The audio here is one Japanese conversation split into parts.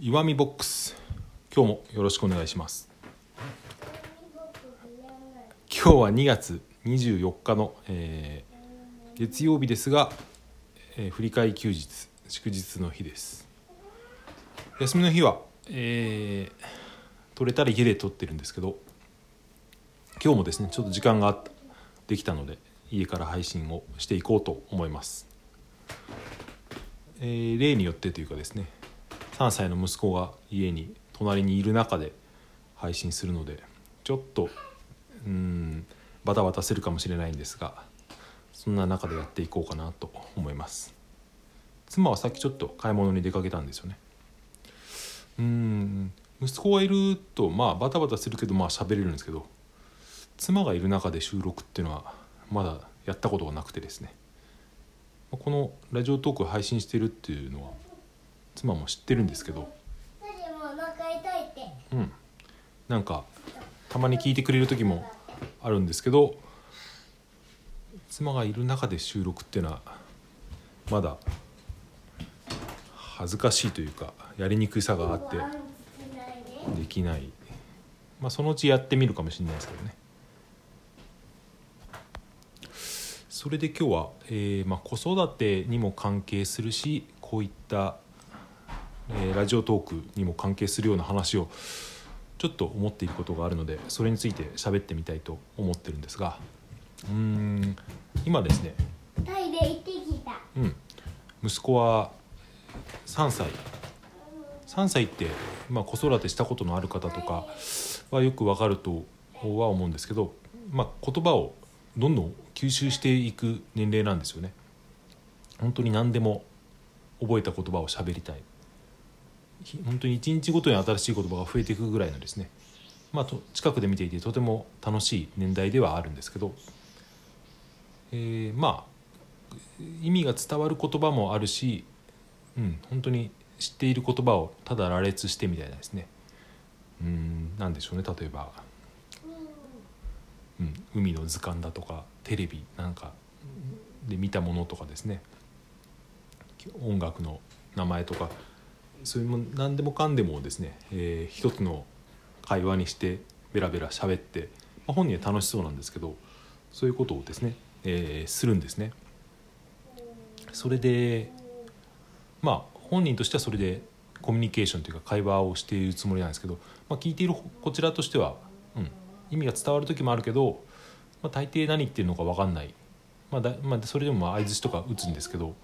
岩見ボックス。今日もよろしくお願いします。今日は2月24日の、えー月曜日ですが、えー振り替え休日祝日の日です。休みの日は、えー取れたら家で撮ってるんですけど今日もですねちょっと時間ができたので家から配信をしていこうと思います、えー例によってというかですね3歳の息子が家に隣にいる中で配信するのでちょっとうんバタバタするかもしれないんですがそんな中でやっていこうかなと思います。妻はさっきちょっと買い物に出かけたんですよね。うん息子がいるとまあバタバタするけどまあ喋れるんですけど妻がいる中で収録っていうのはまだやったことがなくてですね。このラジオトークを配信してるっていうのは妻も知ってるんですけど。うん。なんかたまに聞いてくれる時もあるんですけど妻がいる中で収録っていうのはまだ恥ずかしいというかやりにくさがあってできない。まあそのうちやってみるかもしれないですけどね。それで今日は、えーまあ、子育てにも関係するしこういった、えーラジオトークにも関係するような話をちょっと思っていることがあるのでそれについて喋ってみたいと思ってるんですがうーん今ですねトイレ行ってきた。うん、息子は3歳。3歳って、まあ、子育てしたことのある方とかはよくわかるとは思うんですけど、まあ、言葉をどんどん吸収していく年齢なんですよね。本当に何でも覚えた言葉を喋りたい。ひ本当に一日ごとに新しい言葉が増えていくぐらいのですね、まあ、と近くで見ていてとても楽しい年代ではあるんですけど、えーまあ意味が伝わる言葉もあるし、うん、本当に知っている言葉をただ羅列してみたいなですね。うんなんでしょうね例えば、うん、海の図鑑だとかテレビなんかで見たものとかですね。音楽の名前とかそういうも何でもかんでもですね、えー一つの会話にしてベラベラ喋って、まあ、本人は楽しそうなんですけどそういうことをですね、えーするんですね。それでまあ本人としてはそれでコミュニケーションというか会話をしているつもりなんですけど、まあ、聞いているこちらとしては、うん、意味が伝わる時もあるけど、まあ、大抵何言ってるのか分かんない、まあだまあ、それでも相づちとか打つんですけど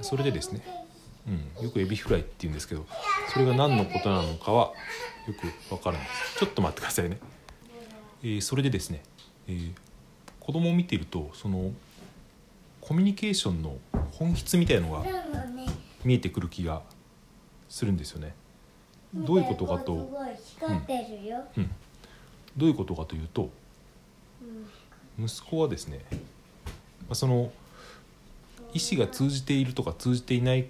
それでですね、うん、よくエビフライって言うんですけどそれが何のことなのかはよく分からないですちょっと待ってくださいね。えーそれでですね、えー子供を見ているとそのコミュニケーションの本質みたいのが。見えてくる気がするんですよね。どういうことかとすごい光ってるよ。どういうことかというとうん息子はですねまあその意思が通じているとか通じていない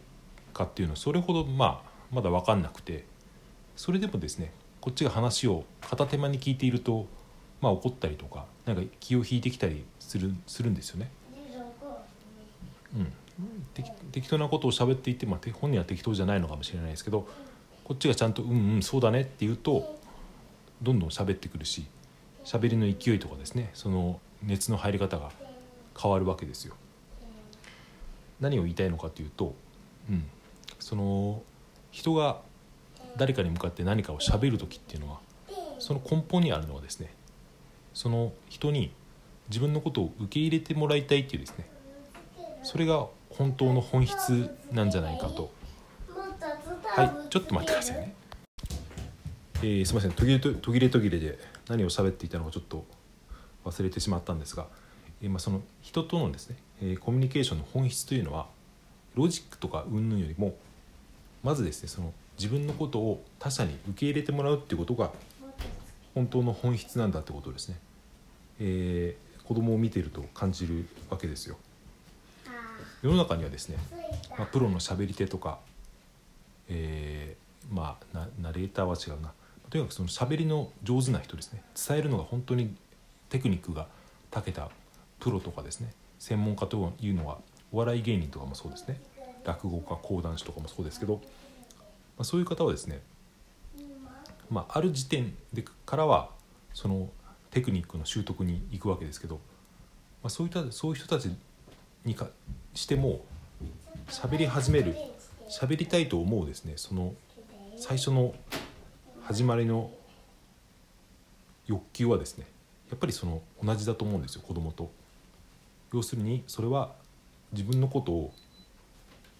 かっていうのはそれほどまあまだ分かんなくてそれでもですねこっちが話を片手間に聞いているとまあ怒ったりとかなんか気を引いてきたりするするんですよね。うん、適当なことを喋っていて、まあ、本人は適当じゃないのかもしれないですけどこっちがちゃんと「うんうんそうだね」って言うとどんどん喋ってくるし喋りの勢いとかですねその熱の入り方が変わるわけですよ。何を言いたいのかというと、うん、その人が誰かに向かって何かを喋る時っていうのはその根本にあるのはですねその人に自分のことを受け入れてもらいたいっていうですねそれが本当の本質なんじゃないかと。はいちょっと待ってくださいね、えーすみません。途切れ途切れ途切れで何を喋っていたのかちょっと忘れてしまったんですが、えーまあ、その人とのですね、えーコミュニケーションの本質というのはロジックとか云々よりもまずですねその自分のことを他者に受け入れてもらうっていうことが本当の本質なんだってことですね、えー子供を見てると感じるわけですよ。世の中にはですねまあ、プロの喋り手とか、えーまあナナレーターは違うな。とにかくその喋りの上手な人ですね。伝えるのが本当にテクニックが長けたプロとかですね専門家というのはお笑い芸人とかもそうですね。落語家講談師とかもそうですけどあ、そういう方はですね、まあ、ある時点でからはそのテクニックの習得に行くわけですけど、まあ、そういったそういう人たちにかしても喋り始める喋りたいと思うですねその最初の始まりの欲求はですねやっぱりその同じだと思うんですよ子供と。要するにそれは自分のことを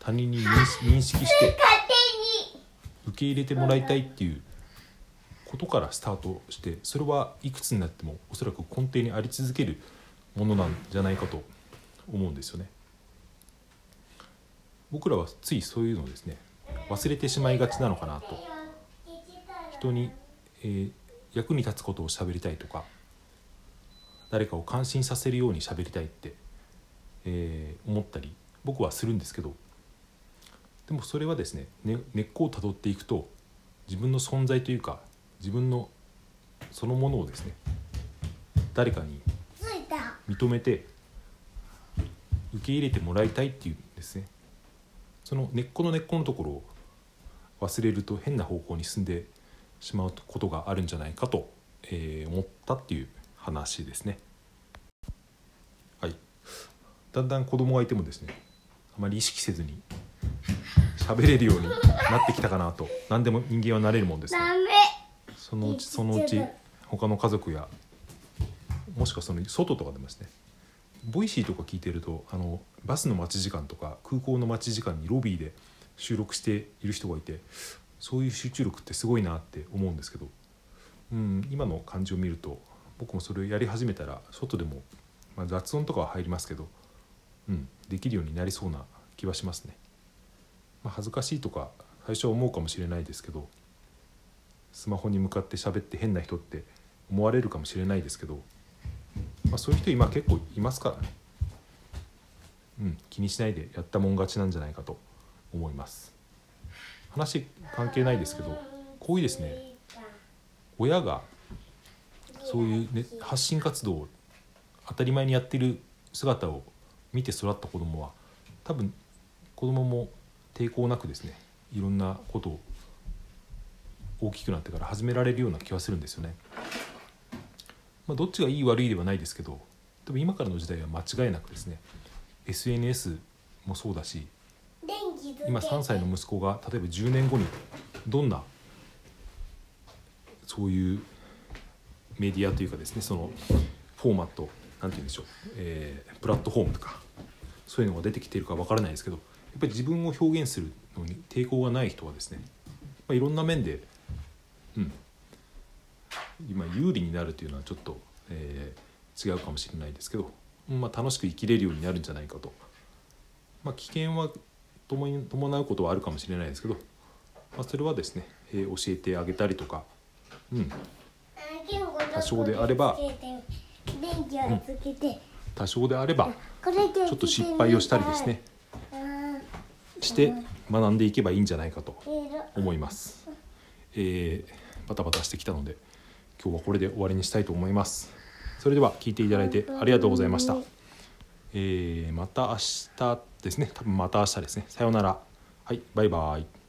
他人に認識して受け入れてもらいたいっていうことからスタートしてそれはいくつになってもおそらく根底にあり続けるものなんじゃないかと思うんですよね。僕らはついそういうのをですね忘れてしまいがちなのかなと人に、えー役に立つことを喋りたいとか誰かを感心させるように喋りたいって、えー思ったり僕はするんですけどでもそれはですねね根っこをたどっていくと自分の存在というか自分のそのものをですね誰かに認めて受け入れてもらいたいっていうんですね。その根っこの根っこのところを忘れると変な方向に進んでしまうことがあるんじゃないかと、えー思ったっていう話ですね。はい。だんだん子供がいてもですねあまり意識せずに喋れるようになってきたかなと。何でも人間はなれるもんですね。ダメ。そのうちそのうち他の家族やもしくはその外とかでもですね。ボイシーとか聞いてるとあのバスの待ち時間とか空港の待ち時間にロビーで収録している人がいてそういう集中力ってすごいなって思うんですけど、うん、今の感じを見ると僕もそれをやり始めたら外でも、まあ、雑音とかは入りますけど、うん、できるようになりそうな気はしますね。まあ、恥ずかしいとか最初は思うかもしれないですけどスマホに向かって喋って変な人って思われるかもしれないですけど、まあ、そういう人今結構いますからね、うん、気にしないでやったもん勝ちなんじゃないかと思います。話関係ないですけどこういうですね。親がそういう、ね、発信活動を当たり前にやってる姿を見て育った子供は多分子供も抵抗なくですねいろんなことを大きくなってから始められるような気はするんですよね。まあ、どっちがいい悪いではないですけど多分今からの時代は間違いなくですね SNS もそうだし今3歳の息子が例えば10年後にどんなそういうメディアというかですねそのフォーマットなんて言うんでしょう、えープラットフォームとかそういうのが出てきているかわからないですけどぱり自分を表現するのに抵抗がない人はですね、まあ、いろんな面で、うん、今有利になるというのはちょっと、えー違うかもしれないですけど、うんまあ、楽しく生きれるようになるんじゃないかと。まあ、危険は伴うことはあるかもしれないですけど、まあ、それはですね、えー教えてあげたりとか、うん、多少であれば電気をつけて、多少であればちょっと失敗をしたりですねして学んでいけばいいんじゃないかと思います、えーバタバタしてきたので今日はこれで終わりにしたいと思います。それでは聞いていただいてありがとうございました、えーまた明日ですね。多分また明日ですね。さようなら。はいバイバイ